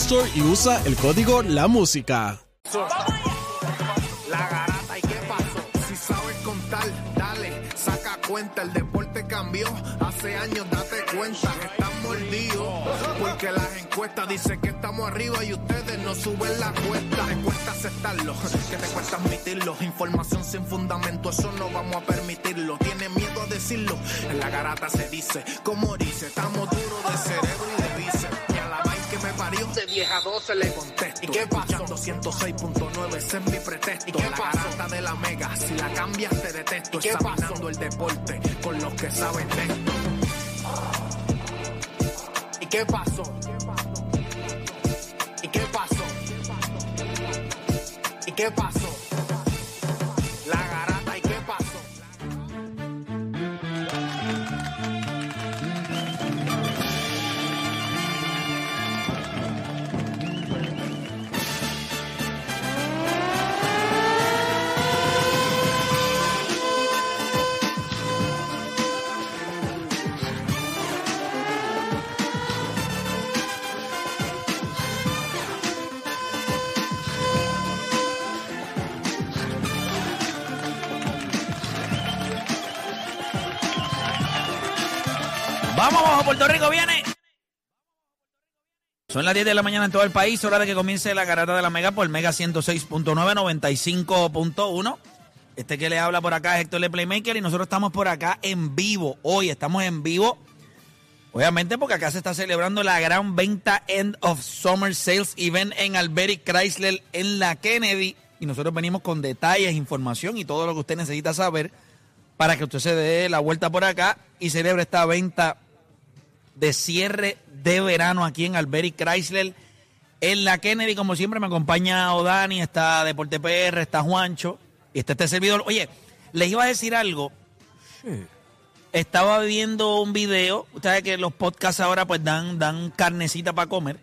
Store y usa el código La Música. La garata y qué pasó. Si sabes contar, dale, saca cuenta. El deporte cambió. Hace años date cuenta que están mordidos. Porque las encuestas dicen que estamos arriba y ustedes no suben la cuesta. Te cuesta aceptarlo, que te cuesta admitirlo. Información sin fundamento, eso no vamos a permitirlo. Tiene miedo a decirlo. En la garata se dice, como dice, estamos duros de cerebro 10 a 12 le contesto. ¿Y qué pasó? 206.9 ese es mi pretexto. ¿Y qué pasó? La garata de la mega, si la cambias te detesto. ¿Y qué Examinando pasó? el deporte con los que saben de esto. ¿Y qué pasó? ¿Y qué pasó? ¿Y qué pasó? ¿Y qué pasó? Vamos abajo, Puerto Rico viene. Son las 10 de la mañana en todo el país, hora de que comience la garata de la Mega por Mega 106.9, 95.1. Este que le habla por acá es Héctor Le Playmaker y nosotros estamos por acá en vivo. Hoy estamos en vivo, obviamente porque acá se está celebrando la gran venta End of Summer Sales Event en Alberic Chrysler en la Kennedy. Y nosotros venimos con detalles, información y todo lo que usted necesita saber para que usted se dé la vuelta por acá y celebre esta venta de cierre de verano aquí en Alberic Chrysler. En la Kennedy, como siempre, me acompaña Odani, está Deporte PR, está Juancho y está este servidor. Oye, les iba a decir algo. Estaba viendo un video. Ustedes que los podcasts ahora pues dan, dan carnecita para comer.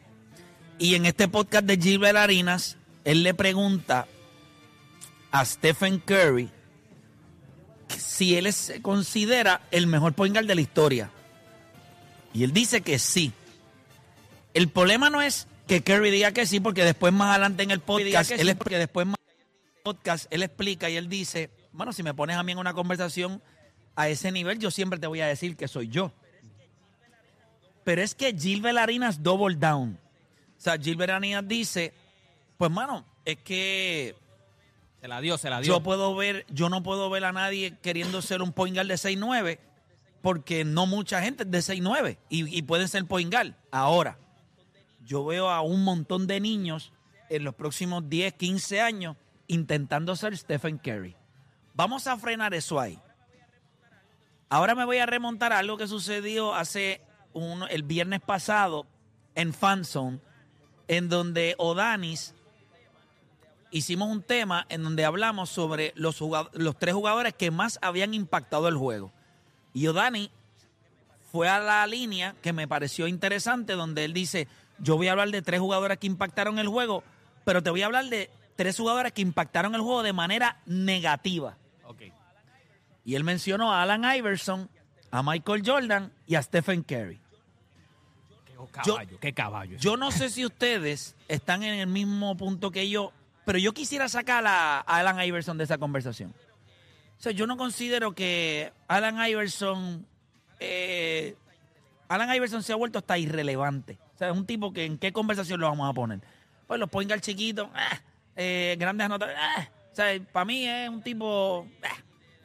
Y en este podcast de Gilbert Harinas, él le pregunta a Stephen Curry si él se considera el mejor point guard de la historia. Y él dice que sí. El problema no es que Curry diga que sí, porque después más adelante en el podcast, él, porque después más podcast, él explica y él dice, bueno, si me pones a mí en una conversación a ese nivel, yo siempre te voy a decir que soy yo. Pero es que Gilbert Arenas double down. O sea, Gilbert Arenas dice, pues mano, es que Se la dio, se la dio. yo puedo ver, yo no puedo ver a nadie queriendo ser un point guard de 6'9 porque no mucha gente es de 6'9 y, y pueden ser point guard. Ahora, yo veo a un montón de niños en los próximos 10, 15 años intentando ser Stephen Curry. Vamos a frenar eso ahí. Ahora me voy a remontar a algo que sucedió hace un, el viernes pasado en Fanzone, en donde Odanis hicimos un tema en donde hablamos sobre los, los tres jugadores que más habían impactado el juego. Y Odani fue a la línea que me pareció interesante, donde él dice, yo voy a hablar de tres jugadores que impactaron el juego, pero te voy a hablar de tres jugadores que impactaron el juego de manera negativa. Ok. Y él mencionó a Alan Iverson, a Michael Jordan y a Stephen Curry. Qué caballo, qué caballo. Yo no sé si ustedes están en el mismo punto que yo, pero yo quisiera sacar a Alan Iverson de esa conversación. O sea, yo no considero que Alan Iverson eh, Alan Iverson se ha vuelto hasta irrelevante. O sea, es un tipo que en qué conversación lo vamos a poner. Pues los point guard chiquitos, ah, eh, grandes anotaciones. ah. O sea, para mí es un tipo ah,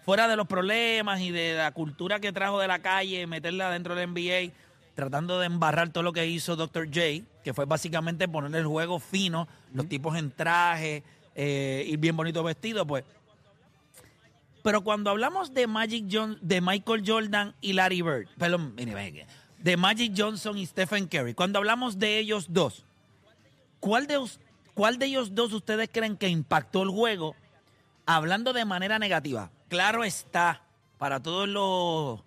fuera de los problemas y de la cultura que trajo de la calle, meterla dentro del NBA, tratando de embarrar todo lo que hizo Dr. J, que fue básicamente poner el juego fino, los tipos en traje, eh, ir bien bonito vestido, pues. Pero cuando hablamos de Magic John, de Michael Jordan y Larry Bird, perdón, de Magic Johnson y Stephen Curry, cuando hablamos de ellos dos, ¿cuál de, ¿cuál de ellos dos ustedes creen que impactó el juego hablando de manera negativa? Claro está, para todos los,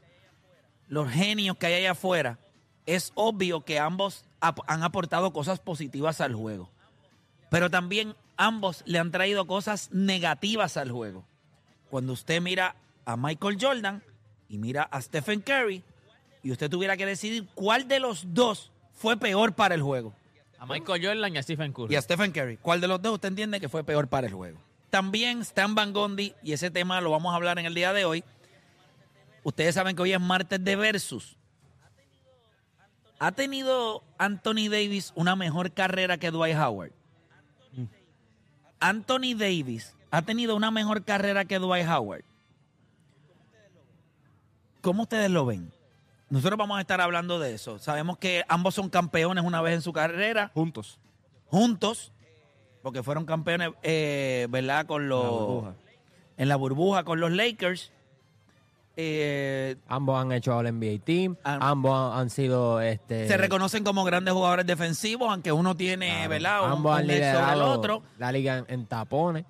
los genios que hay allá afuera, es obvio que ambos han aportado cosas positivas al juego. Pero también ambos le han traído cosas negativas al juego. Cuando usted mira a Michael Jordan y mira a Stephen Curry, y usted tuviera que decidir cuál de los dos fue peor para el juego. A Michael Jordan y a Stephen Curry. Y a Stephen Curry. ¿Cuál de los dos usted entiende que fue peor para el juego? También Stan Van Gundy, y ese tema lo vamos a hablar en el día de hoy. Ustedes saben que hoy es martes de Versus. ¿Ha tenido Anthony Davis una mejor carrera que Dwight Howard? Anthony Davis ha tenido una mejor carrera que Dwight Howard. ¿Cómo ustedes lo ven? Nosotros vamos a estar hablando de eso. Sabemos que ambos son campeones una vez en su carrera Juntos. juntos, porque fueron campeones, eh, ¿verdad? Con los. burbuja. En la burbuja con los Lakers. Eh, Ambos han hecho al NBA Team, Am- ambos han, han sido este se reconocen como grandes jugadores defensivos, aunque uno tiene, claro, ¿verdad? Un, ambos han un sobre el liderado otro. la liga en, en tapones.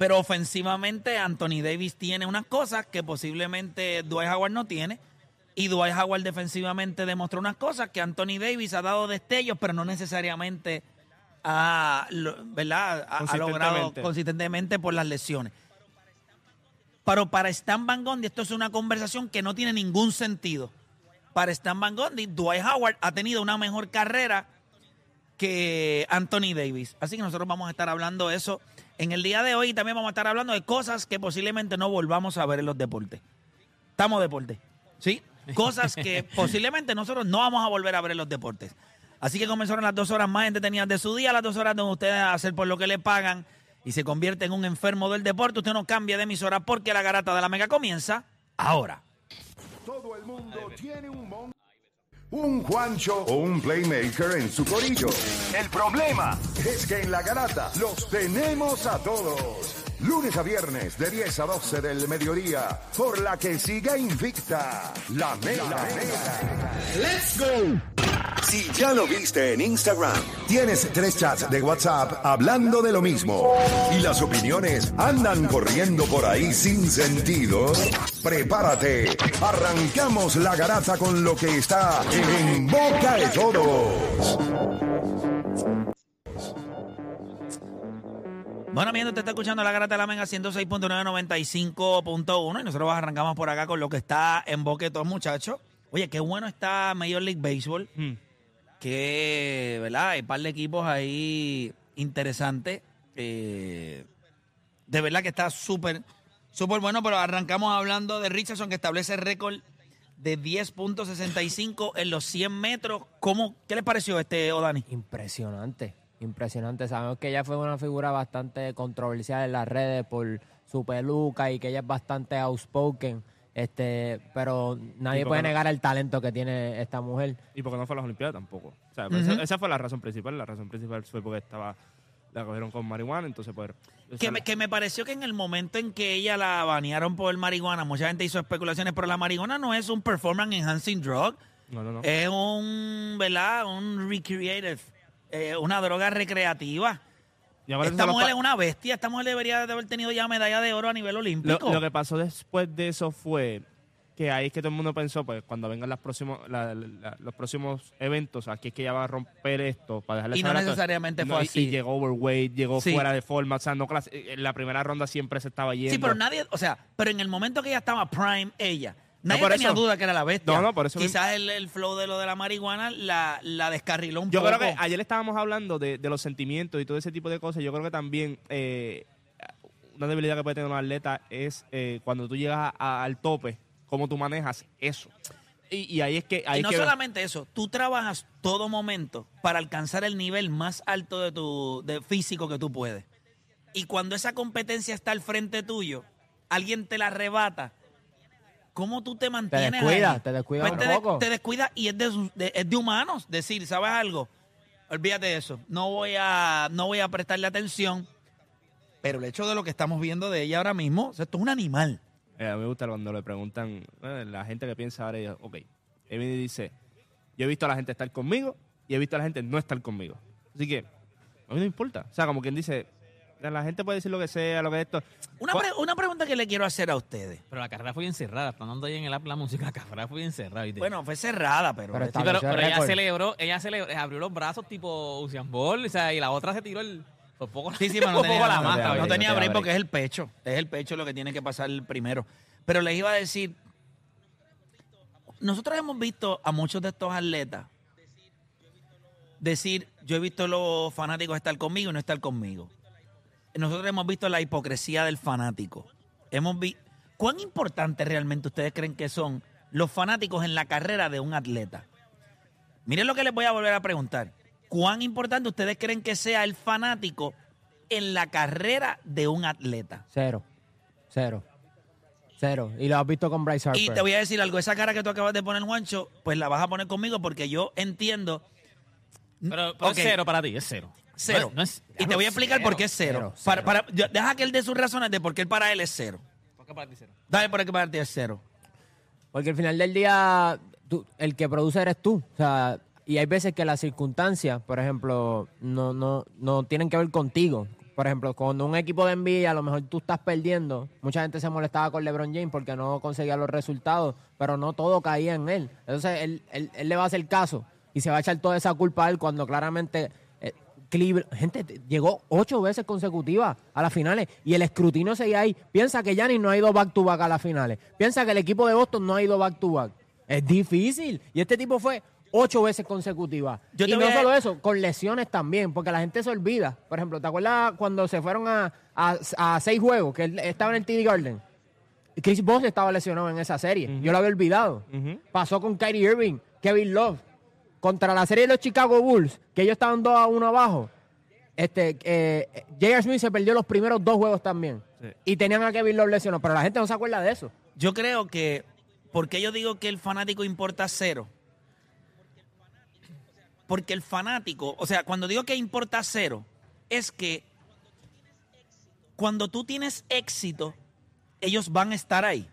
Pero ofensivamente, Anthony Davis tiene unas cosas que posiblemente Dwight Howard no tiene. Y Dwight Howard defensivamente demostró unas cosas que Anthony Davis ha dado destellos, pero no necesariamente ha, ¿verdad? ha, ha logrado Consistentemente. por las lesiones. Pero para Stan Van Gundy esto es una conversación que no tiene ningún sentido. Para Stan Van Gundy, Dwight Howard ha tenido una mejor carrera que Anthony Davis. Así que nosotros vamos a estar hablando de eso en el día de hoy también vamos a estar hablando de cosas que posiblemente no volvamos a ver en los deportes. Estamos deportes, ¿sí? Cosas que posiblemente nosotros no vamos a volver a ver en los deportes. Así que comenzaron las dos horas más entretenidas de su día, las dos horas donde ustedes hacer por lo que le pagan y se convierte en un enfermo del deporte. Usted no cambia de emisora porque la garata de la mega comienza ahora. Todo el mundo tiene un un Juancho o un Playmaker en su corillo. El problema es que en la garata los tenemos a todos. Lunes a viernes de 10 a 12 del mediodía, por la que siga invicta la mega. ¡Let's go! Si ya lo viste en Instagram, tienes tres chats de WhatsApp hablando de lo mismo y las opiniones andan corriendo por ahí sin sentido, prepárate. Arrancamos la garata con lo que está en boca de todos. Bueno, mientras te está escuchando la Garata de la Mega 106.995.1 y nosotros arrancamos por acá con lo que está en boque de todos muchachos. Oye, qué bueno está Major League Baseball. Hmm. Que, ¿verdad? Hay un par de equipos ahí interesantes. Eh, de verdad que está súper, súper bueno, pero arrancamos hablando de Richardson que establece récord de 10.65 en los 100 metros. ¿Cómo, ¿Qué les pareció este Odani? Impresionante, impresionante. Sabemos que ella fue una figura bastante controversial en las redes por su peluca y que ella es bastante outspoken. Este, pero nadie ¿Y por puede no? negar el talento que tiene esta mujer. Y porque no fue a las Olimpiadas tampoco. O sea, esa, esa fue la razón principal. La razón principal fue porque estaba la cogieron con marihuana, entonces pues... Que me, que me pareció que en el momento en que ella la banearon por marihuana, mucha gente hizo especulaciones, pero la marihuana no es un performance enhancing drug, No, no, no. es un, ¿verdad? Un recreative, eh, una droga recreativa. Esta lo mujer es una bestia, esta mujer debería de haber tenido ya medalla de oro a nivel Lo, olímpico. lo que pasó después de eso fue que ahí es que todo el mundo pensó, pues cuando vengan las próximos, la- la- los próximos eventos, aquí es que ella va a romper esto para dejarle Y no necesariamente No, fue así. Y llegó overweight, llegó Sí. fuera de forma, o sea, no en la primera ronda siempre se estaba yendo. sí, pero nadie, o sea, pero en el momento que ella estaba prime, ella, nadie por tenía eso. duda que era la bestia. No, no, por eso Quizás el, el flow de lo de la marihuana la, la descarriló un Yo poco. creo que ayer estábamos hablando de, de los sentimientos y todo ese tipo de cosas. Yo creo que también eh, una debilidad que puede tener un atleta es eh, cuando tú llegas a- al tope, cómo tú manejas eso. Y, y ahí es que... Ahí y no que solamente eso, tú trabajas todo momento para alcanzar el nivel más alto de tu de físico que tú puedes. Y cuando esa competencia está al frente tuyo, alguien te la arrebata. ¿Cómo tú te mantienes descuidas, ahí? te descuidas Pues un te, de- poco. te descuidas y es de, sus- de- es de humanos. Decir, ¿sabes algo? Olvídate de eso. No voy a, no voy a prestarle atención. Pero el hecho de lo que estamos viendo de ella ahora mismo, o sea, esto es un animal. Eh, a mí me gusta cuando le preguntan, eh, la gente que piensa ahora, ella, ok, Amy dice, yo he visto a la gente estar conmigo y he visto a la gente no estar conmigo. Así que, a mí no me importa. O sea, como quien dice, la gente puede decir lo que sea, lo que esto. Una, pre- una pregunta que le quiero hacer a ustedes. Pero la carrera fue bien cerrada. Están dando ahí en el app la música. La carrera fue bien cerrada. ¿viste? Bueno, fue cerrada, pero... Pero Sí, está- pero, estableció pero ella celebró, ella celebró, abrió los brazos tipo Usain Bolt, o sea, y la otra se tiró el... Por poco, Sí, sí, pero no tenía, poco la mata, no tenía break porque es el pecho. Es el pecho lo que tiene que pasar primero. Pero les iba a decir, nosotros hemos visto a muchos de estos atletas decir, yo he visto a los fanáticos estar conmigo y no estar conmigo. Nosotros hemos visto la hipocresía del fanático. Hemos vi ¿Cuán importante realmente ustedes creen que son los fanáticos en la carrera de un atleta? Miren lo que les voy a volver a preguntar. ¿Cuán importante ustedes creen que sea el fanático en la carrera de un atleta? Cero. Cero. Cero. Y lo has visto con Bryce Harper. Y te voy a decir algo, esa cara que tú acabas de poner, Juancho, pues la vas a poner conmigo porque yo entiendo Pero, es cero para ti, es cero. cero. No es- no es- y te voy a explicar cero. por qué es cero. cero, Para, cero. para- deja que él dé sus razones de por qué él para él es cero. ¿Por qué para ti cero? Dale por qué para ti es cero. Porque al final del día, tú- el que produce eres tú. O sea, y hay veces que las circunstancias, por ejemplo, no, no, no tienen que ver contigo. Por ejemplo, cuando un equipo de NBA, a lo mejor tú estás perdiendo, mucha gente se molestaba con LeBron James porque no conseguía los resultados, pero no todo caía en él. Entonces, él, él- él le va a hacer caso y se va a echar toda esa culpa a él cuando claramente eh, gente, llegó ocho veces consecutivas a las finales y el escrutinio seguía ahí. Piensa que Giannis no ha ido back to back a las finales. Piensa que el equipo de Boston no ha ido back to back. Es difícil. Y este tipo fue ocho veces consecutivas. Yo y no a- solo eso, con lesiones también, porque la gente se olvida. Por ejemplo, ¿te acuerdas cuando se fueron a, a- a seis juegos, que él estaba en el TD Garden? Chris Bosh estaba lesionado en esa serie. Yo lo había olvidado. Pasó con Kyrie Irving, Kevin Love. Contra la serie de los Chicago Bulls, que ellos estaban 2 a 1 abajo. Este, eh, J.R. Smith se perdió los primeros dos juegos también. Sí. Y tenían a Kevin Love lesionado, pero la gente no se acuerda de eso. Yo creo que, porque yo digo que el fanático importa cero? Porque el fanático, o sea, cuando digo que importa cero, es que cuando tú tienes éxito, ellos van a estar ahí.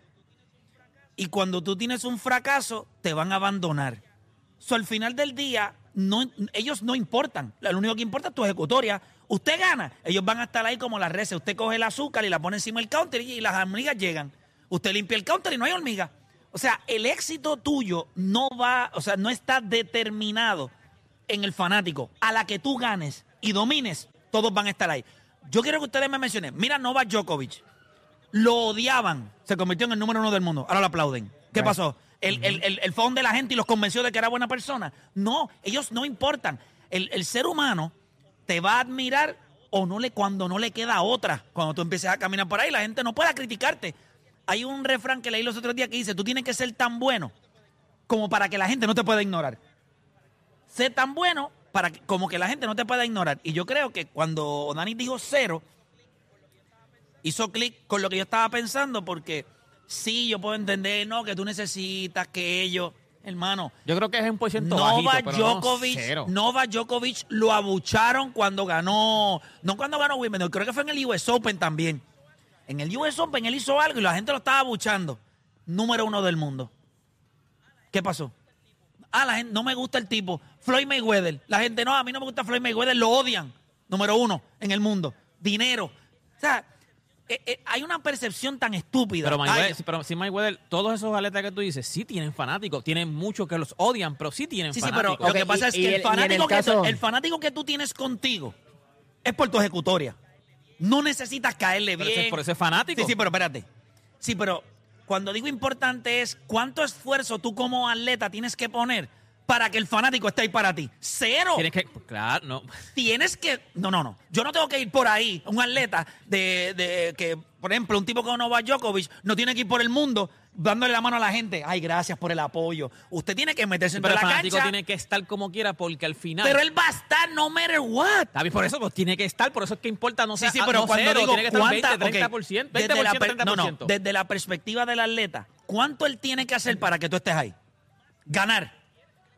Y cuando tú tienes un fracaso, te van a abandonar. So, al final del día, ellos no importan. Lo único que importa es tu ejecutoria. Usted gana, ellos van a estar ahí como las reses. Usted coge el azúcar y la pone encima del counter y las hormigas llegan. Usted limpia el counter y no hay hormigas. O sea, el éxito tuyo no va, o sea, no está determinado en el fanático. A la que tú ganes y domines, todos van a estar ahí. Yo quiero que ustedes me mencionen. Mira, Novak Djokovic. Lo odiaban. Se convirtió en el número uno del mundo. Ahora lo aplauden. ¿Qué pasó? El, el, el, el phone de la gente y los convenció de que era buena persona. No, ellos no importan. El, el ser humano te va a admirar o no le cuando no le queda otra. Cuando tú empieces a caminar por ahí, la gente no pueda criticarte. Hay un refrán que leí los otros días que dice, tú tienes que ser tan bueno como para que la gente no te pueda ignorar. Sé tan bueno para que, como que la gente no te pueda ignorar. Y yo creo que cuando Dani dijo cero, hizo clic con lo que yo estaba pensando porque sí, yo puedo entender, no, que tú necesitas que ellos, hermano, Yo creo que es un por ciento Novak bajito, pero no Djokovic, cero. Novak Djokovic lo abucharon cuando ganó, no cuando ganó Wimbledon, creo que fue en el US Open también. En el US Open él hizo algo y la gente lo estaba abuchando. Número uno del mundo. ¿Qué pasó? Ah, la gente no me gusta el tipo. Floyd Mayweather. La gente no, a mí no me gusta Floyd Mayweather, lo odian. Número uno en el mundo. Dinero. O sea, eh, eh, hay una percepción tan estúpida. Pero, Ay, Mayweather, sí, pero sí, Mayweather, todos esos atletas que tú dices, sí tienen fanáticos. Tienen muchos que los odian, pero sí tienen Sí, sí, pero fanáticos. lo que pasa y- es que el, fanático el que caso- tú, el fanático que tú tienes contigo es por tu ejecutoria. No necesitas caerle Pero bien. ese es por ese fanático. Sí, sí, pero espérate. Sí, pero cuando digo importante es cuánto esfuerzo tú como atleta tienes que poner para que el fanático esté ahí para ti. Cero. Tienes que, claro, no. Tienes que. No, no, no. Yo no tengo que ir por ahí. Un atleta de, de que, por ejemplo, un tipo como Novak Djokovic no tiene que ir por el mundo dándole la mano a la gente. Ay, gracias por el apoyo. Usted tiene que meterse Pero en el la fanático cancha. tiene que estar como quiera porque al final. Pero él va a estar no matter what. Bien, por eso pues, tiene que estar, por eso es que importa, no Sí, sé, sí, pero no cuando cero, digo tiene que estar cuánta, 20, 30%, ok, 20%, desde la per- 30%. no, no, desde la perspectiva del atleta, ¿cuánto él tiene que hacer para que tú estés ahí? Ganar.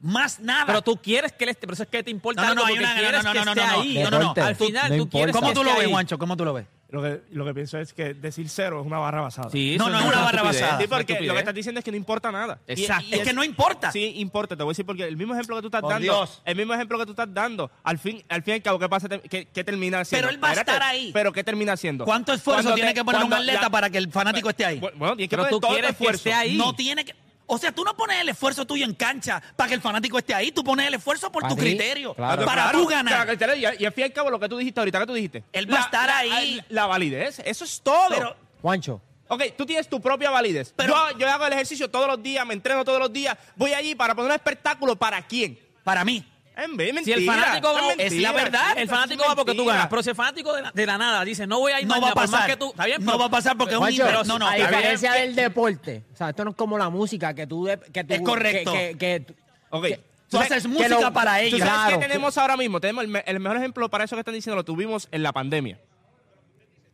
Más nada. Pero tú quieres que él esté, por eso es que te importa No, no, no, algo hay porque una- no, quieres no, que no, no, esté no, no. ahí. No, no, no. Deporte. Al final No tú importa. quieres ¿Cómo que tú lo ves. Juancho? ¿Cómo tú lo ves? Lo que, lo que pienso es que decir cero es una barra basada. Sí, No, no es una barra basada. Sí, porque lo que estás diciendo es que no importa nada. Exacto. y Es que no importa. Sí, importa. Te voy a decir porque el mismo ejemplo que tú estás Por dando, Dios. el mismo ejemplo que tú estás dando, al fin, al fin y al cabo, ¿qué pasa? ¿Qué, qué termina haciendo? Pero él va a estar ahí. Pero ¿qué termina haciendo? ¿Cuánto esfuerzo Cuando tiene te- que poner un atleta para que el fanático esté ahí? Bu- Bueno, tienes que Pero poner tú todo quieres que esfuerzo. esté ahí. No tiene que. O sea, tú no pones el esfuerzo tuyo en cancha para que el fanático esté ahí. Tú pones el esfuerzo por tu ti, criterio. claro. Para Claro, tú ganar. que Y, y al fin y al cabo, lo que tú dijiste ahorita, ¿qué tú dijiste? Él va a estar ahí. La, la validez, eso es todo. Pero, Juancho, Ok, tú tienes tu propia validez. Pero- yo, yo hago el ejercicio todos los días, me entreno todos los días, voy allí para poner un espectáculo para quién. para mí, En vez, Si el fanático va- mentira, es la verdad. El fanático va porque tú ganas, pero si el fanático de la, de la nada dice, no voy a ir no va a mañana, por más pasar. que tú, está bien, no pero- va a pasar porque es un No, no, a diferencia del deporte, o sea, esto no es como la música que tú... Que tú Es correcto. Que, que- que- Ok. que- Tú ¿Tú haces música que lo- para ¿Tú ellos. sabes Claro, qué tenemos ahora mismo? Tenemos el, el mejor ejemplo para eso que están diciendo, lo tuvimos en la pandemia.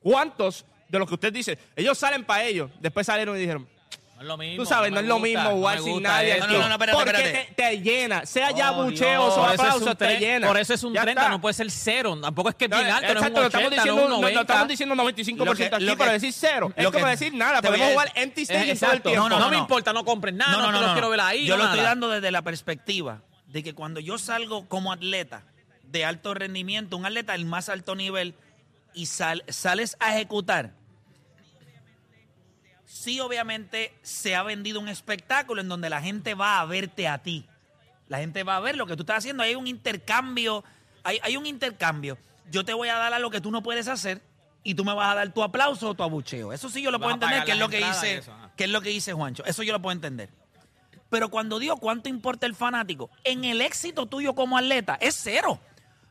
¿Cuántos de los que usted dice, ellos salen para ellos, después salieron y dijeron, No es lo mismo, tú sabes, no es lo gusta, mismo no jugar sin nadie. No, no, no, espérate, Porque espérate. Te, te llena, sea ya Oh, bucheo Dios. o es aplausos, te tre- llena. Por eso es un Ya 30, está. no puede ser cero. Tampoco es que es bien No, alto, no es un exacto, 80, lo estamos no diciendo, es un no, no 90. estamos diciendo 95% Lo que- aquí, lo que- para decir cero. Es como que- decir nada, podemos jugar empty todo el Exacto. tiempo. No, no, No, no, me no. importa, no compren nada, no, quiero ver ahí. Yo no lo estoy dando desde la perspectiva de que cuando yo salgo como atleta de alto rendimiento, un atleta del más alto nivel, y sal- sales a ejecutar, sí obviamente se ha vendido un espectáculo en donde la gente va a verte a ti. La gente va a ver lo que tú estás haciendo. Hay un intercambio, hay, hay un intercambio. Yo te voy a dar a lo que tú no puedes hacer y tú me vas a dar tu aplauso o tu abucheo. Eso sí yo lo Vas puedo entender, que es lo que dice, eso, que es lo que dice Juancho. Eso yo lo puedo entender. Pero cuando digo cuánto importa el fanático, en el éxito tuyo como atleta es cero.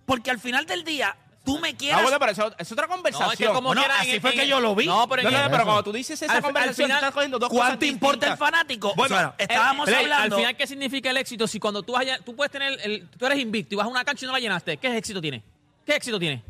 Porque al final del día, tú me Ah, quieras... bueno, pero eso es otra conversación. No, es que como Bueno, así en- fue en- que yo lo vi. No, pero No, pero cuando tú dices esa Al- al conversación, final, estás cogiendo dos cosas ¿Cuánto importa el fanático? Bueno, O sea, estábamos hablando... Al final, ¿qué significa el éxito? Si cuando tú, tú puedes tener, el, tú eres invicto y vas a una cancha y no la llenaste, ¿qué éxito tiene? ¿Qué éxito tiene?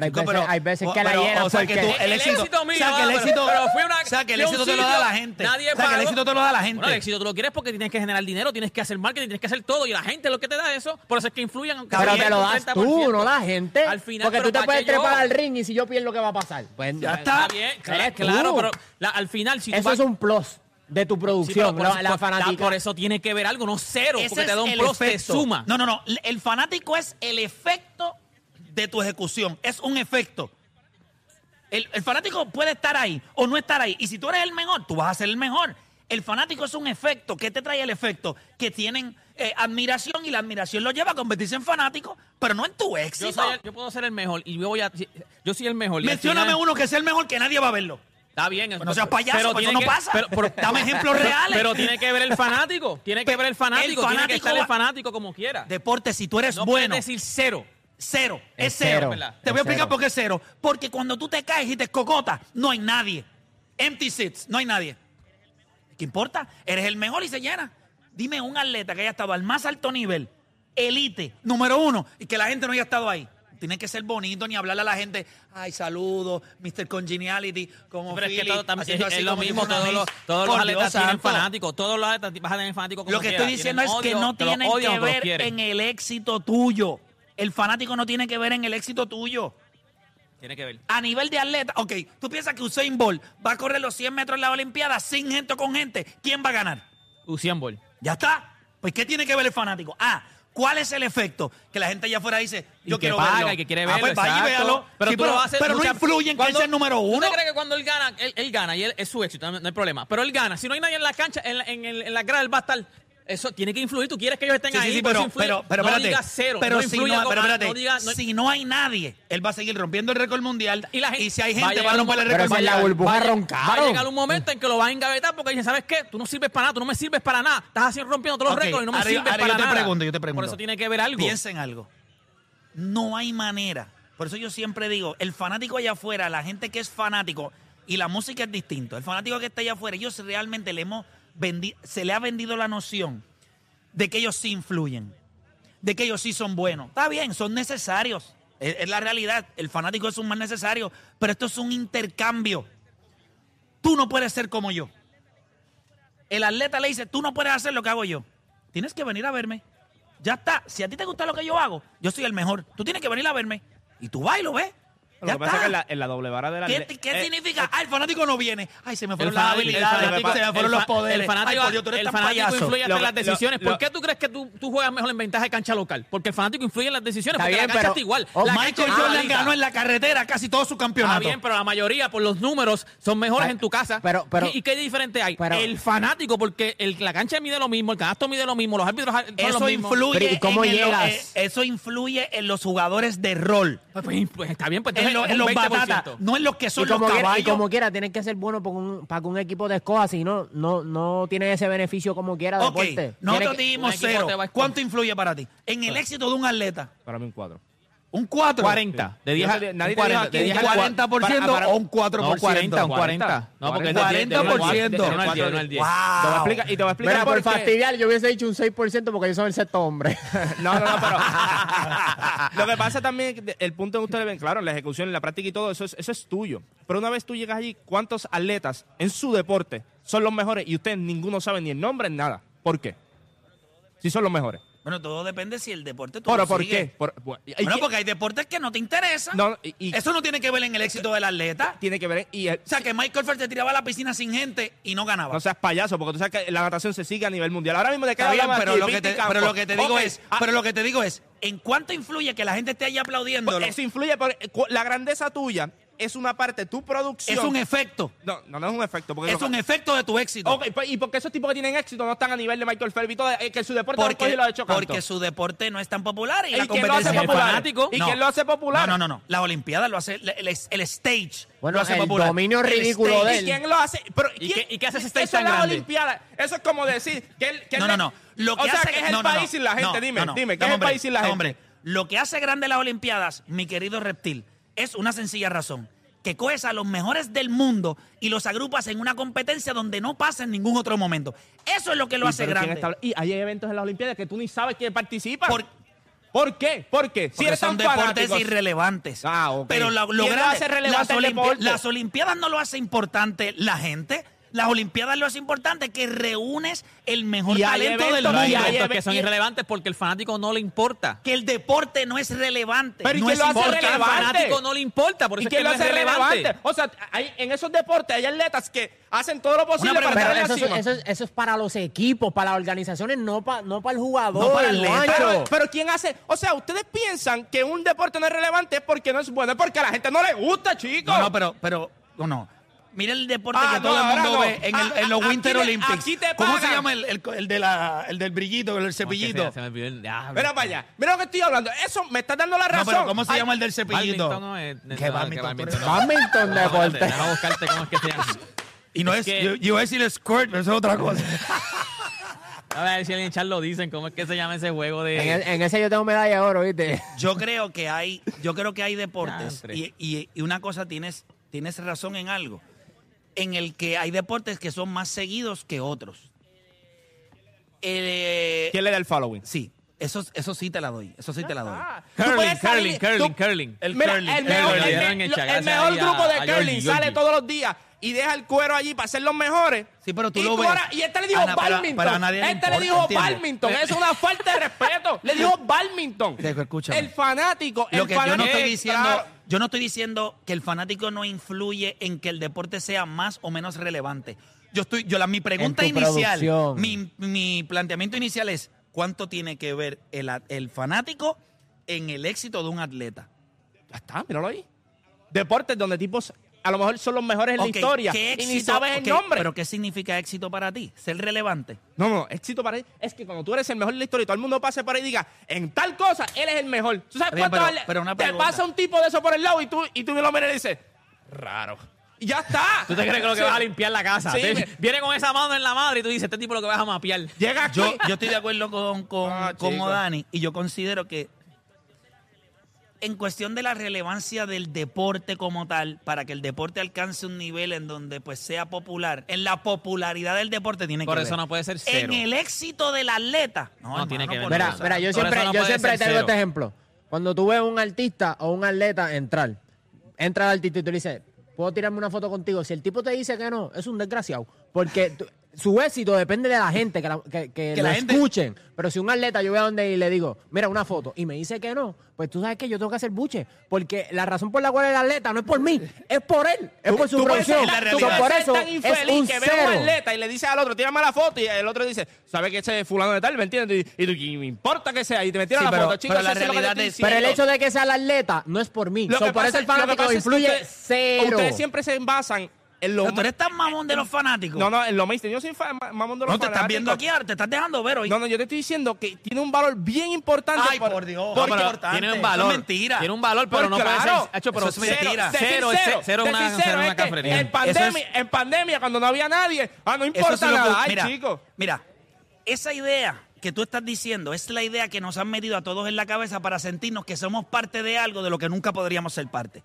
Pero hay Chico, veces, pero- hay veces que pero, la llenan o sea, que porque... tú- el éxito- mío, o sea, que el pero- éxito- pero fui a una- o sea, que el fui éxito te lo da la gente. Nadie O sea, que el éxito te lo da la gente. Bueno, el éxito tú lo quieres porque tienes que generar dinero, tienes que hacer marketing, tienes que hacer todo y la gente es lo que te da eso. Por eso es que influyen. Pero te lo das tú, no la gente. Al final, porque pero tú te ¿para puedes trepar al ring y si yo pierdo, ¿qué va a pasar? Pues, Ya está. Claro, pero al final, si tú Eso es un plus de tu Sí, pero producción, por la, eso- la por- fanática. Por eso tiene que ver algo, no cero, Ese porque te es da un el plus, te suma. No, no, no. El fanático es el efecto de tu ejecución. Es un efecto. El, el fanático puede estar ahí o no estar ahí. Y si tú eres el mejor, tú vas a ser el mejor. El fanático es un efecto. ¿Qué te trae el efecto? Que tienen eh, admiración y la admiración lo lleva a convertirse en fanático, pero no en tu éxito. Yo, soy el- yo puedo ser el mejor y yo voy a. Yo soy el mejor. Mencióname final- uno que sea el mejor que nadie va a verlo. Está bien. no seas payaso, pues eso no pasa. Dame ejemplos reales. Pero tiene que ver el fanático. Tiene que Pero ver el fanático. el tiene que fanático estar el fanático como quiera. Deporte, si tú eres no bueno, puedes decir cero. Cero. Es, Es cero. cero. Te voy a explicar cero. por qué es cero. Porque cuando tú te caes y te escocotas, no hay nadie. Empty seats, no hay nadie. ¿Qué importa? Eres el mejor y se llena. Dime un atleta que haya estado al más alto nivel, elite, número uno, y que la gente no haya estado ahí. Tiene que ser bonito ni hablarle a la gente, ay, saludos, Mr. Congeniality, como Pero es que Philly, todo también haciendo así es lo como si mismo. fuera Todos una los, miss. todos los Por atletas tienen santo. fanáticos. Todos los atletas vas a tener fanáticos como Lo que quiera. estoy diciendo Tienen es que odio, no tienen que ver quieren. en el éxito tuyo. El fanático no tiene que ver en el éxito tuyo. Tiene que ver. A nivel de atleta, ok, tú piensas que Usain Bolt va a correr los 100 metros en la Olimpiada sin gente o con gente. ¿Quién va a ganar? Usain Bolt. Ya está. Pues, ¿qué tiene que ver el fanático? Ah, ¿cuál es el efecto? Que la gente allá afuera dice, Y yo que quiero paga verlo. y que quiere Ah, verlo, pues vaya y véalo. Pero Sí, tú lo haces pero no influye en que él sea el número ¿Tú uno. te crees que cuando él gana, él, él gana y él, es su éxito, no, no hay problema? Pero él gana. Si no hay nadie en la cancha, en la grada, él va a estar. Eso tiene que influir. Tú quieres que ellos estén Sí, sí, ahí. sí, por pero, pero, pero no espérate. digas cero. Pero, no si, no, pero espérate, no digas- no- si no hay nadie, él va a seguir rompiendo el récord mundial. Y la gente- si hay va a gente, va a romper el Pero récord esa es la mundial. burbuja Va a llegar un momento en que lo vas a engavetar porque dicen, ¿sabes qué? Tú no sirves para nada, tú no me sirves para nada. Estás haciendo rompiendo todos los récords y no me ahora sirves ahora para yo te nada. pregunto, yo te pregunto. Por eso tiene que ver algo. Piensa en algo. No hay manera. Por eso yo siempre digo, el fanático allá afuera, la gente que es fanático, Y la música es distinto. El fanático que está allá afuera, ellos realmente le hemos se le ha vendido la noción de que ellos sí influyen, de que ellos sí son buenos. Está bien, son necesarios. Es, la realidad. El fanático es un más necesario, pero esto es un intercambio. Tú no puedes ser como yo. El atleta le dice, tú no puedes hacer lo que hago yo. Tienes que venir a verme. Ya está. Si a ti te gusta lo que yo hago, yo soy el mejor. Tú tienes que venir a verme. Y tú vas y lo ves. Lo que pasa es está. que en la, en la doble vara de la ¿Qué, qué significa? Ah, el fanático no viene. Ay, se me fueron las habilidades, se me fueron el los poderes. El fanático, Ay, por Dios, tú eres el tan fanático payaso. influye hasta Lo en las decisiones. lo- ¿Por qué tú crees que tú, tú juegas mejor en ventaja de cancha local? Porque el fanático influye en las decisiones. Está porque bien, la cancha pero- está igual. Oh, La Michael Jordan ganó en la carretera casi todo su Está campeonato. bien, pero la mayoría, por los números, son mejores Pero- en tu casa. pero- pero- ¿Y, y qué diferente hay? pero- el fanático, porque el- la cancha mide lo mismo, el canasto mide lo mismo, los árbitros son los Eso mismos. influye, ¿y cómo llegas? eh, eso influye en los jugadores de rol. Pues, pues, pues, está bien, pues En, lo- en los 20%. batatas, no en los que Y son los como, quiera, y caballos. como quiera, tienes que ser bueno para que un, para que un equipo te escoja, si no, no, no tiene ese beneficio como quiera Ok, deporte. nosotros cero. ¿Cuánto influye para ti? En el éxito de un atleta, Para mí un cuadro. Un 4. 40. De 10 a, Nadie un te dijo 40, aquí de 10 ¿Un al cua- 40% para- para- o un 4%? No, 40, un 40. No, porque es de 10, de 40%. uno al 10, de uno al 10. Wow. Te voy a explicar, y te voy a explicar Mira, por por qué. fastidiar, yo hubiese dicho un 6% porque yo soy el sexto hombre. No, no, no, pero. lo que pasa también, es que el punto que ustedes ven, claro, la ejecución, la práctica y todo, eso es, eso es tuyo. Pero una vez tú llegas allí, ¿cuántos atletas en su deporte son los mejores y ustedes ninguno sabe ni el nombre ni nada? ¿Por qué? Si son los mejores. Bueno, todo depende si el deporte tú ¿Pero lo por sigues. qué? Por- por- ¿y Bueno, porque hay deportes que no te interesan. No, y- y- Eso no tiene que ver en el éxito del atleta. tiene que ver? Y el- O sea, que Michael Phelps se tiraba a la piscina sin gente y no ganaba. no seas payaso, porque tú sabes que la natación se sigue a nivel mundial. Ahora mismo de qué Está bien, hablamos pero aquí? lo, que te, pero lo que te digo Ok, es, ah, pero lo que te digo es, ¿en cuánto influye que la gente esté ahí aplaudiéndolo? Pues Eso influye, porque cu- la grandeza tuya es una parte de tu producción. es un efecto. No, no, no es un efecto. Porque Es un efecto de tu éxito. Ok, pues, y porque esos tipos que tienen éxito no están a nivel de Michael Phelps y todo, eh, que su deporte Porque, y lo ha hecho canto. porque su deporte no es tan popular y, ¿Y la quién lo hace competencia es popular? fanático. ¿Y quién lo hace popular? No, no, no, no. Las Olimpiadas lo hace el, el- el stage. Bueno, lo hace el popular. dominio stage. de ¿Y él. quién lo hace? Pero, ¿Y ¿quién- qué- y qué hace ese stage Eso es tan la grande? Olimpiada. Eso es como decir que, el- que No, el- no, no. Lo que o sea, hace que es el no, no, no. país sin la gente. No, dime, dime, ¿qué es el país sin la gente? hombre. Lo que hace grande las Olimpiadas, mi querido reptil, es una sencilla razón. Que coges a los mejores del mundo y los agrupas en una competencia donde no pasa en ningún otro momento. Eso es lo que lo ¿Y hace grande. está- Y hay eventos en las Olimpiadas que tú ni sabes quién participa. Por- ¿Por qué? ¿Por qué? Si Porque eres son deportes irrelevantes. Ah. Pero lo, lo ¿Quién lo grande, hace relevante las, deporte? las Olimpiadas no lo hace importante la gente. Las Olimpiadas lo hace importante que reúnes el mejor Y hay talento del hay y mundo. hay eventos que son y- irrelevantes porque el fanático no le importa. Que el deporte no es relevante. Pero ¿y no quién es lo hace importante. Porque al relevante? fanático no le importa, por ¿Y eso es quién que lo no es hace relevante. relevante? O sea, hay, en esos deportes hay atletas que hacen todo lo posible para estar en la eso, es- eso, es- eso es para los equipos, para las organizaciones, no, pa- no para el jugador. No para el. Pero, pero ¿quién hace? O sea, ustedes piensan que un deporte no es relevante porque no es bueno, es porque a la gente no le gusta, chicos. No, no, pero, pero, no, no. Mira el deporte Ah, que no, todo el mundo no. ve en, el- Ah, en los Winter te- Olympics. aquí te ¿Cómo se llama el, el- el de la, el del brillito, el ¿Cómo es que cepillito? se- se me olvidó el diablo? Mira para allá. Mira lo que estoy hablando. Eso me está dando la No, razón. pero ¿cómo se Ay, llama el del cepillito? Badminton no es- ¿Qué no, badminton? deporte. Déjame buscarte cómo es que se llama. Y no Es yo, iba a decir squirt, pero eso es otra cosa. A ver si en el chat lo dicen, cómo es que se llama ese juego de... En, el- en ese yo tengo medalla de oro, ¿viste? Yo creo que hay, yo creo que hay deportes y, y- y una cosa tienes, tienes razón en algo, en el que hay deportes que son más seguidos que otros. Eh, ¿Quién le da el following? sí, eso, eso sí te la doy, eso sí te la doy. Tú Curling, curling, curling, curling. El curling, el mejor, el el el grupo de curling sale todos los días y deja el cuero allí para ser los mejores. Sí, pero tú y lo ves. ahora- y este le dijo Ana, pero- Badminton. pero a nadie le este le dijo ¿entiendes? Badminton. Eso es una falta de respeto. Le dijo escúchame. El fanático. Lo el que yo no estoy diciendo, Claro. yo no estoy diciendo que el fanático no influye en que el deporte sea más o menos relevante. Yo estoy, yo la mi pregunta inicial, mi, mi planteamiento inicial es cuánto tiene que ver el, el fanático en el éxito de un atleta. Ya está, míralo ahí. Deportes donde tipos a lo mejor son los mejores en la historia ¿qué y ni éxito- sabes ok, el nombre. Pero ¿qué significa éxito para ti? Ser relevante. No, no, éxito para él es que cuando tú eres el mejor en la historia y todo el mundo pase por ahí y diga, en tal cosa, él es el mejor. ¿Tú sabes cuánto pero- vale? pero una Te pregunta. pasa un tipo de eso por el lado y tú, y tú lo miras y dices, raro. Y ya está. ¿Tú te crees que lo que vas a limpiar la casa? Sí, Te- me- Viene con esa mano en la madre y tú dices, este tipo lo que vas a mapear. Llega aquí. Yo, yo estoy de acuerdo con, con, Ah, con chico. Odani y yo considero que en cuestión de la relevancia del deporte como tal, para que el deporte alcance un nivel en donde pues sea popular, en la popularidad del deporte tiene Por que eso ver. no puede ser cero. En el éxito del atleta. No, No, tiene que por ver. Mira, eso. mira, yo Por siempre, eso no yo siempre tengo cero. este ejemplo. Cuando tú ves un artista o un atleta entrar, entra el artista y tú le dices, ¿puedo tirarme una foto contigo? Si el tipo te dice que no, es un desgraciado. Porque tú- su éxito depende de la gente, que, la- que- que Que lo la gente- escuchen. Pero si un atleta yo voy a donde y le digo, mira una foto, y me dice que no, pues tú sabes que yo tengo que hacer buche. Porque la razón por la cual el atleta no es por mí, es por él, es por su producción. tú por ser eso tan es infeliz un que ve a un atleta y le dice al otro, tírame la foto, y el otro dice, ¿sabe que ese es fulano de tal? ¿Me entiendes? Y, y tú, "Y me importa que sea, y te metieron Sí, la pero- foto, chicos, pero la realidad es- Pero el hecho de que sea el atleta no es por mí. Lo So, que por pasa- eso el fanático pasa es que influye ustedes- cero. Ustedes siempre se basan Pero tú eres tan mamón de los fanáticos. No, no, en lo mainstream. Yo soy mamón de los No, te estás fanáticos. viendo aquí ahora, te estás dejando ver hoy. No, no, yo te estoy diciendo que tiene un valor bien importante. Ay, por Dios. porque- No, pero tiene un valor. Es mentira. Tiene un valor, pero Pues no puede claro. ser. Hecho, pero Eso es cero, mentira. Cero, cero, cero, una, cero, una. En pandemia, en pandemia, cuando no había nadie, ah, no importa nada. Ay, mira, chico. Mira, esa idea que tú estás diciendo es la idea que nos han metido a todos en la cabeza para sentirnos que somos parte de algo de lo que nunca podríamos ser parte.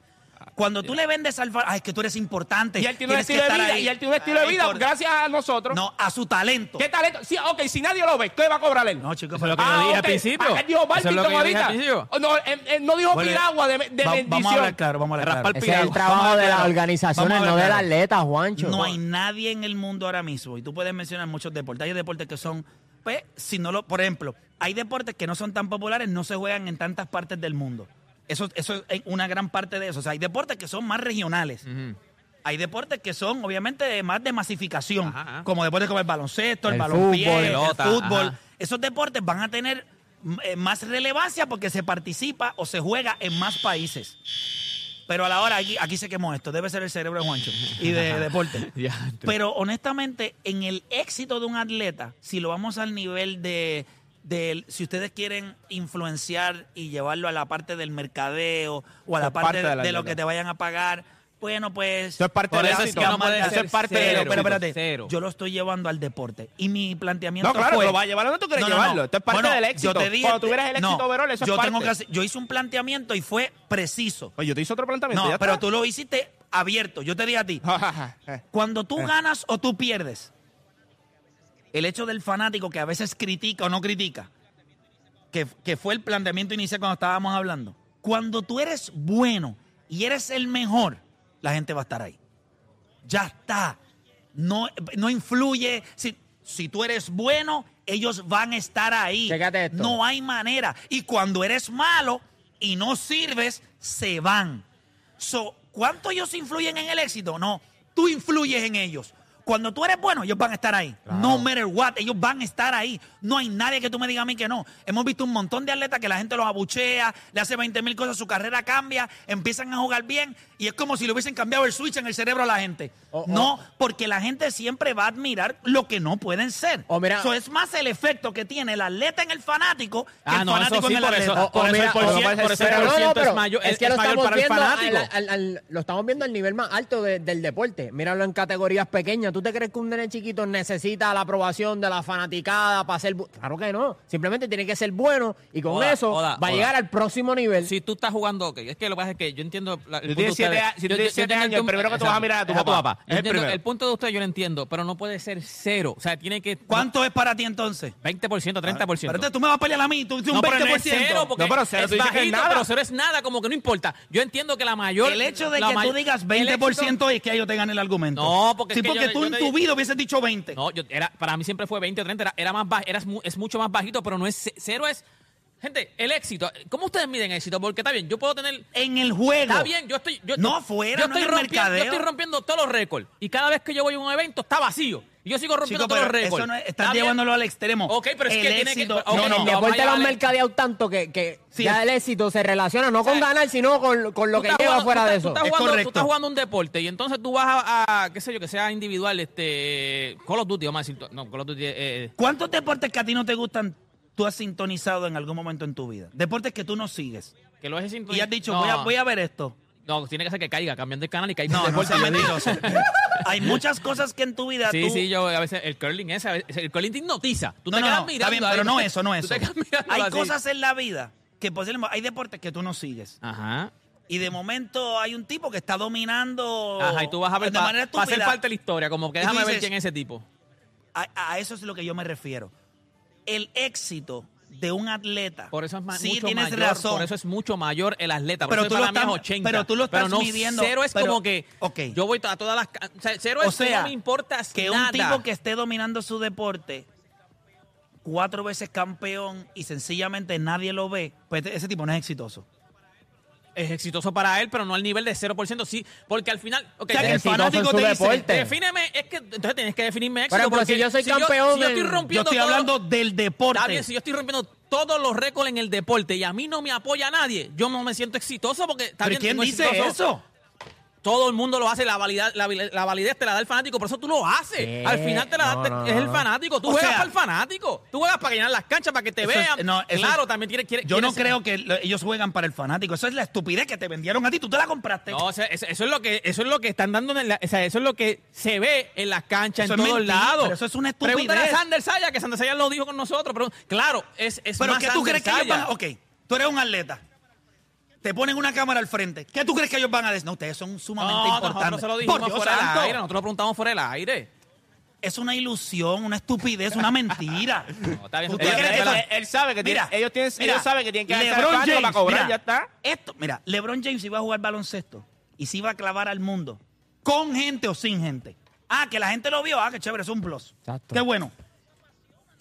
Cuando tú le vendes al fa- ay, es que tú eres importante. Y él tiene un estilo de vida, ahí. y él tiene un estilo de vida por- gracias a nosotros. No, a su talento. ¿Qué talento? Sí, ok, si nadie lo ve, ¿qué va a cobrar él? No, chicos, Eso es lo que pero- yo dije al principio. Ah, él dijo es dije al ahorita. No, él, él no dijo Bueno, piragua de, de va- bendición. Vamos a hablar claro, vamos a hablar claro. Ese es el trabajo de las organizaciones, no del atleta, Juancho. No hay nadie en el mundo ahora mismo, y tú puedes mencionar muchos deportes. Hay deportes que son, pues, si no lo, por ejemplo, hay deportes que no son tan populares, no se juegan en tantas partes del mundo. Eso, eso es una gran parte de eso. O sea, hay deportes que son más regionales. Hay deportes que son, obviamente, más de masificación, Ajá, ajá. como deportes como el baloncesto, el, El fútbol, el fútbol. ajá. Esos deportes van a tener eh, más relevancia porque se participa o se juega en más países. Pero a la hora, aquí, aquí se quemó esto, debe ser el cerebro de Juancho y de deporte. Pero honestamente, en el éxito de un atleta, si lo vamos al nivel de, del- si ustedes quieren influenciar y llevarlo a la parte del mercadeo o a la parte, parte de, lo que te vayan a pagar, bueno, pues... Eso es parte Por del eso es que no Eso es parte cero, de... Pero espérate, cero. yo lo estoy llevando al deporte. Y mi planteamiento No, claro, fue... lo va a llevar donde tú quieres No, no, no. llevarlo. Esto es parte Bueno, del éxito. yo te dije- Cuando tuvieras el éxito no, overall, eso yo es parte. tengo que hacer- yo hice un planteamiento y fue preciso. Oye, yo te hice otro planteamiento. No, ya pero está. tú lo hiciste abierto. Yo te dije a ti, cuando tú ganas o tú pierdes, el hecho del fanático que a veces critica o no critica, que, que fue el planteamiento inicial cuando estábamos hablando, cuando tú eres bueno y eres el mejor, la gente va a estar ahí. Ya está. No, no influye. Si, si tú eres bueno, ellos van a estar ahí. Chécate esto. No hay manera. Y cuando eres malo y no sirves, se van. So, ¿Cuánto ellos influyen en el éxito? No, tú influyes en ellos. Cuando tú eres bueno, ellos van a estar ahí. No matter what, ellos van a estar ahí. No hay nadie que tú me digas a mí que no. Hemos visto un montón de atletas que la gente los abuchea, le hace 20 mil cosas, su carrera cambia, empiezan a jugar bien y es como si le hubiesen cambiado el switch en el cerebro a la gente. O- o- no, porque la gente siempre va a admirar lo que no pueden ser. O mira- So, es más el efecto que tiene el atleta en el fanático que Ah, el no, eso fanático sí, en el por eso- atleta. O- por eso eso es mayor, es que es lo mayor estamos para el viendo fanático. al- al- al- lo estamos viendo al nivel más alto de- del deporte. Míralo en categorías pequeñas. ¿Tú te crees que un nene chiquito necesita la aprobación de la fanaticada para ser Claro que no. Simplemente tiene que ser bueno y con Oda, eso Oda, va a llegar al próximo nivel. Si tú estás jugando, ok, es que lo que pasa es que yo entiendo. la- el Si punto de si tú tienes yo- siete yo años, entiendo- el primero que tú vas a mirar a tu es papá. Es el entiendo- primero. el punto de usted yo lo entiendo, pero no puede ser cero. O sea, tiene que. ¿Cuánto es para ti entonces? 20%, 30%. Pero tú me vas a pelear a mí, tú dices un no, pero 20%. no es cero, porque No, pero cero, es tú bajito, nada. pero cero es nada, como que no importa. Yo entiendo que la mayor... El hecho de que tú digas el 20% es que ellos te ganen el argumento. No, porque Sí, porque yo- tú en tu vida hubieses dicho 20. No, yo, era, para mí siempre fue 20 o 30, era, era más baj- era, es mucho más bajito, pero no es ce- cero es... Gente, el éxito, ¿cómo ustedes miden éxito? Porque está bien, yo puedo tener... En el juego. Está bien, yo estoy... Yo, No yo- afuera, yo no estoy en el rompiendo, mercadeo. Yo estoy rompiendo todos los récords. Y cada vez que yo voy a un evento está vacío. Y yo sigo rompiendo Chico, todos los récords. eso no es- estás ¿Está bien? llevándolo al extremo. Ok, pero es El que tiene éxito- que... no, no, vamos a deporte lo han mercadeado tanto que, que Sí, ya es- el éxito se relaciona no con O sea, ganar, sino con, con lo Tú que lleva jugando- fuera tú de eso. Tú estás, Es jugando, tú correcto. estás jugando un deporte y entonces tú vas a, a, qué sé yo, que sea individual, este, Call of Duty, vamos a decir, no, Call of Duty, eh, ¿Cuántos deportes que a ti no te gustan tú has sintonizado en algún momento en tu vida? Deportes que tú no sigues. que lo es Y has dicho, no, voy, a, voy a ver esto. No, tiene que ser que caiga, cambiando de canal y caiga No, no seas mentiroso. Hay muchas cosas que en tu vida Sí, tú... sí, yo a veces el curling ese, a veces- el curling te hipnotiza. Tú no, te no, quedas no, está mirando. bien, pero no eso, no eso. mirando Hay así. cosas en la vida que posiblemente hay deportes que tú no sigues. Ajá. Y de momento hay un tipo que está dominando Ajá, y tú vas a ver de para manera hacer estúpida. parte de la historia, como que déjame ver quién es ese tipo. A, a eso es lo que yo me refiero. El éxito de un atleta. Por eso es sí, mucho tienes mayor, razón. por eso es mucho mayor el atleta. Por Pero eso tú para lo estás- 80. pero tú lo estás no, midiendo, Cero es pero- como que ok. yo voy a todas las... O sea, cero o es que no me importa que nada. un tipo que esté dominando su deporte cuatro veces campeón y sencillamente nadie lo ve, pues ese tipo no es exitoso. Es exitoso para él, pero no al nivel de 0%. Sí, porque al final... ok, O sea, que el fanático te dice, deporte. Defíneme, es que entonces tienes que definirme éxito. Ejemplo, porque si yo soy campeón si yo estoy en- Yo rompiendo estoy todo- hablando del deporte. Está bien, si yo estoy rompiendo todos los récords en el deporte y a mí no me apoya nadie, yo no me siento exitoso porque está ¿Pero bien, quién dice exitoso. eso? Todo el mundo lo hace, la, validad, la, la validez te la da el fanático, por eso tú lo haces. ¿Qué? Al final te la No, es el fanático. Tú O juegas sea- para el fanático. Tú juegas para llenar las canchas, para que te Eso es- vean. no, claro, es- también quiere, quiere Yo no ser- creo que lo- ellos juegan para el fanático. Eso es la estupidez que te vendieron a ti. Tú te la compraste. No, o sea, eso, eso es lo que eso es lo que están dando en la- o sea, eso es lo que se ve en las canchas Eso en todos mentira, lados. pero eso es una estupidez. Pregúntale a Sander Saya, que Sander Saya lo dijo con nosotros, pero claro, es, es Pero más ¿qué tú Sander crees que ellos van. Ok, tú eres un atleta. Te ponen una cámara al frente. ¿Qué tú crees que ellos van a decir? No, ustedes son sumamente No, nosotros importantes. se lo dijimos Por Dios fuera del aire, nosotros lo preguntamos fuera del aire. Es una ilusión, una estupidez, una mentira. No, está bien, ¿Usted él- cree él- él, él sabe que tiene, ellos, tienen, mira, ellos saben que tienen que hacer LeBron James, para cobrar, mira, ya está. Esto, mira, LeBron James iba a jugar baloncesto y se iba a clavar al mundo con gente o sin gente. Ah, que la gente lo vio, ah, qué chévere, es un plus. Exacto. Qué bueno.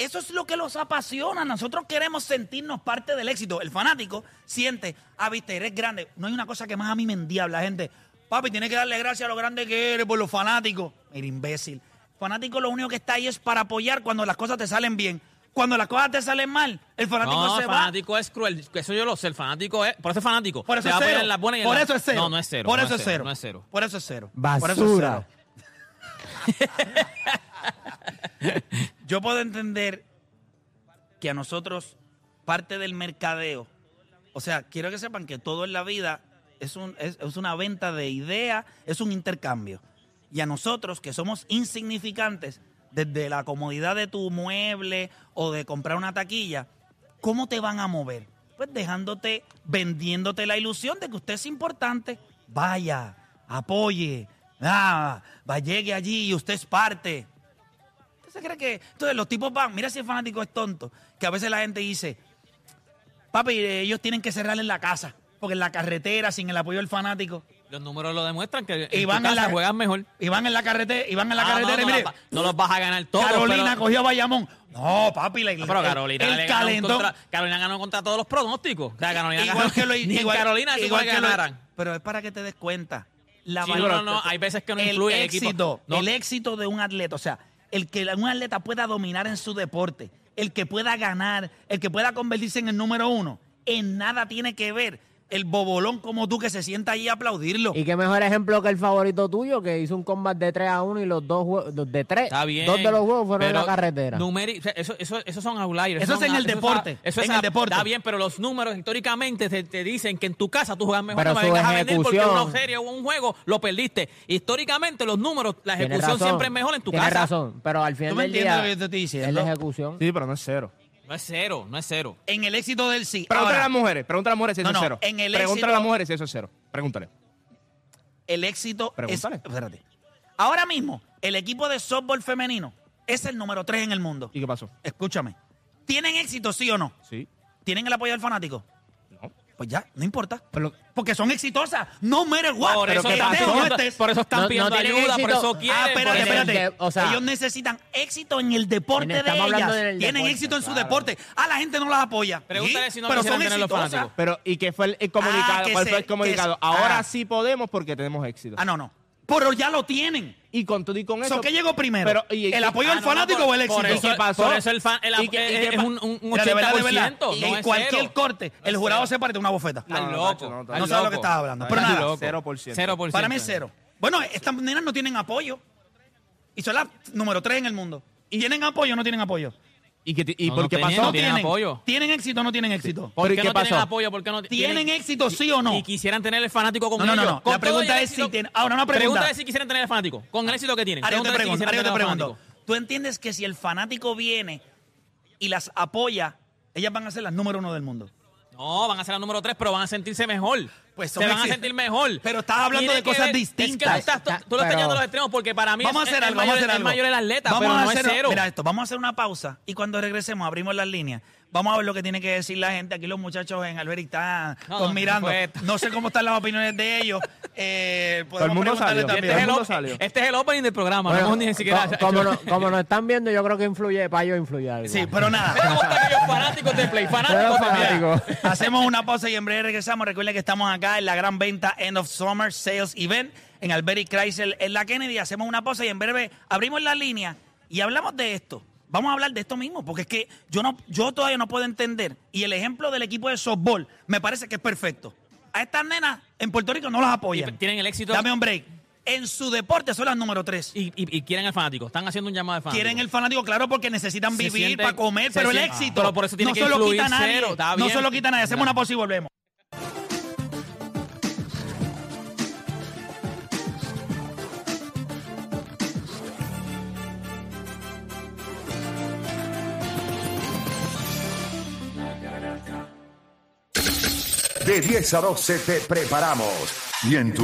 Eso es lo que los apasiona. Nosotros queremos sentirnos parte del éxito. El fanático siente, ah, viste, eres grande. No hay una cosa que más a mí me endiabla, la gente. Papi, tienes que darle gracias a lo grande que eres por los fanáticos. Mira, imbécil. Fanático lo único que está ahí es para apoyar cuando las cosas te salen bien. Cuando las cosas te salen mal, el fanático No, se el va. fanático es cruel. Eso yo lo sé. El fanático es. Por eso es fanático. Por eso es va a apoyar cero. y en Por eso es cero. No, no es cero. Por no eso es cero. No es cero. Por eso es cero. Por eso es Basura. cero. Yo puedo entender que a nosotros parte del mercadeo, o sea, quiero que sepan que todo en la vida es, un, es, es una venta de ideas, es un intercambio. Y a nosotros que somos insignificantes, desde la comodidad de tu mueble o de comprar una taquilla, ¿cómo te van a mover? Pues dejándote, vendiéndote la ilusión de que usted es importante. Vaya, apoye, ah, va, llegue allí y usted es parte. ¿Usted se cree que.? Entonces los tipos van, mira si el fanático es tonto, que a veces la gente dice, papi, eh, ellos tienen que cerrar en la casa, porque en la carretera, sin el apoyo del fanático, Los números lo demuestran que y van tu en la, juegan mejor. Y van en la carretera, y van en la Ah, carretera, no, no, mire, los va- no los vas a ganar todos. Carolina pero, cogió a Bayamón. No, papi, la, No, pero el- Carolina, el ganó calentón. contra, Carolina ganó contra todos los pronósticos. O sea, Carolina igual ganó- que lo ni en igual- Carolina igual que lo- ganaran. Pero es para que te des cuenta. La Sí, valor- pero no, hay veces que no influye el el equipo. éxito, No. el éxito de un atleta, o sea, el que un atleta pueda dominar en su deporte, el que pueda ganar, el que pueda convertirse en el número uno, en nada tiene que ver el bobolón como tú que se sienta allí a aplaudirlo. Y qué mejor ejemplo que el favorito tuyo, que hizo un combat de 3 a 1 y los dos juegos, los de 3, Está bien. dos de los juegos fueron en la carretera. numeri- o sea, eso, eso, esos son outliers. Eso es en el deporte, Eso es en el deporte. Está bien, pero los números históricamente te, te dicen que en tu casa tú juegas mejor. Pero no me vengas a vender porque ejecución- una serie o un juego lo perdiste. Históricamente los números, la Tienes ejecución razón, siempre es mejor en tu tienes casa. razón, pero al final ¿Tú me del entiendes día lo que yo te estoy es diciendo? la ejecución. Sí, pero no es cero. No es cero, no es cero. En el éxito del sí. Pregúntale Ahora, a las mujeres, pregúntale a las mujeres si No, eso no, es cero. en el pregúntale éxito- a las mujeres si eso es cero. Pregúntale. el éxito Pregúntale. es. Espérate. Ahora mismo, el equipo de softball femenino es el número 3 en el mundo. ¿Y qué pasó? Escúchame. ¿Tienen éxito, sí o no? Sí. ¿Tienen el apoyo del fanático? No. Pues ya, no importa. Pero- Porque son exitosas. No matter what. Por Pero eso, que están, estés o no por, por eso están No- no pidiendo tienen ayuda, por éxito. eso quieren. Ah, espérate, por el espérate. o sea- Ellos necesitan éxito en el deporte En- de ellas. Tienen deporte, éxito en su claro. deporte. Ah, la gente no las apoya. Pregúntale Sí, si no pero son tener los exitosas. fanáticos. Pero, ¿y qué fue el, comunicado? Ah, ¿Cuál se- fue el comunicado? se- Ahora ah. sí podemos porque tenemos éxito. Ah, no, no. Pero ya lo tienen. Y con todo y con eso. So, ¿Qué llegó primero? Pero, y- ¿El y- apoyo Ah, del no, no, fanático por- o el éxito? Por eso, ¿Y qué pasó? por eso el fan, el, ¿Y qué- y es, qué es pa- un, un, un Mira, de verdad, de 80%. verdad. no en es cualquier cero. corte, el jurado se parte de una bofeta. No, loco. No, sabes lo que estás hablando. Pero nada. loco. 0%. 0%. Para mí es cero. Bueno, estas nenas no tienen apoyo. Y son las número 3 en el mundo. ¿Y tienen apoyo o no tienen apoyo? ¿Y, qué, y No, por no qué tenían, pasó? no tienen apoyo. ¿Tienen éxito o no tienen éxito? ¿Por ¿Pero y qué qué no tienen pasó? apoyo? ¿Por qué no ¿Tienen éxito sí o no? Y quisieran tener el fanático con No, no, no, ellos. no. Con La pregunta es si éxito- tienen- ahora, una pregunta. Pregúntale si quisieran tener el fanático. Con el éxito que tienen. Ahora yo te si pregunto, yo te pregunto. ¿Tú entiendes que si el fanático viene y las apoya, ellas van a ser las número uno del mundo? No, van a ser la número 3, pero van a sentirse mejor. Pues se son van a sentir mejor. Pero estás hablando de cosas ver- distintas. Es que tú, estás, tú, tú lo estás llevando a los extremos porque para mí Vamos a es, hacer es algo, mayor, vamos a hacer algo. mayor el atleta, Vamos pero a no hacer- es cero. Mira esto, vamos a hacer una pausa y cuando regresemos abrimos las líneas. Vamos a ver lo que tiene que decir la gente. Aquí los muchachos en Albert están No, no, mirando. No sé cómo están las opiniones de ellos. Eh, Todo el mundo salió. Este, es el, mundo salió. este es el opening del programa. Bueno, no ni siquiera. co- como, no- como nos están viendo, yo creo que influye, para ellos influye algo. Sí, pero nada. Están ellos fanáticos de Play, fanáticos. Hacemos una pausa y en breve regresamos. Recuerden que estamos acá en la gran venta End of Summer Sales Event en Alberic Chrysler en la Kennedy. Hacemos una pausa y en breve abrimos la línea y hablamos de esto. Vamos a hablar de esto mismo, porque es que yo no, yo todavía no puedo entender. Y el ejemplo del equipo de softball me parece que es perfecto. A estas nenas en Puerto Rico no las apoyan. Tienen el éxito. Dame un break. En su deporte son las número tres. Y, y- y quieren el fanático. Están haciendo un llamado de fanático. Quieren el fanático, claro, porque necesitan Se vivir siente- para comer, pero el éxito pero por eso tiene no que se lo quita nadie. cero, No bien. se lo quita nadie. Hacemos una pausa y volvemos. De 10 a 12 te preparamos. Y en tu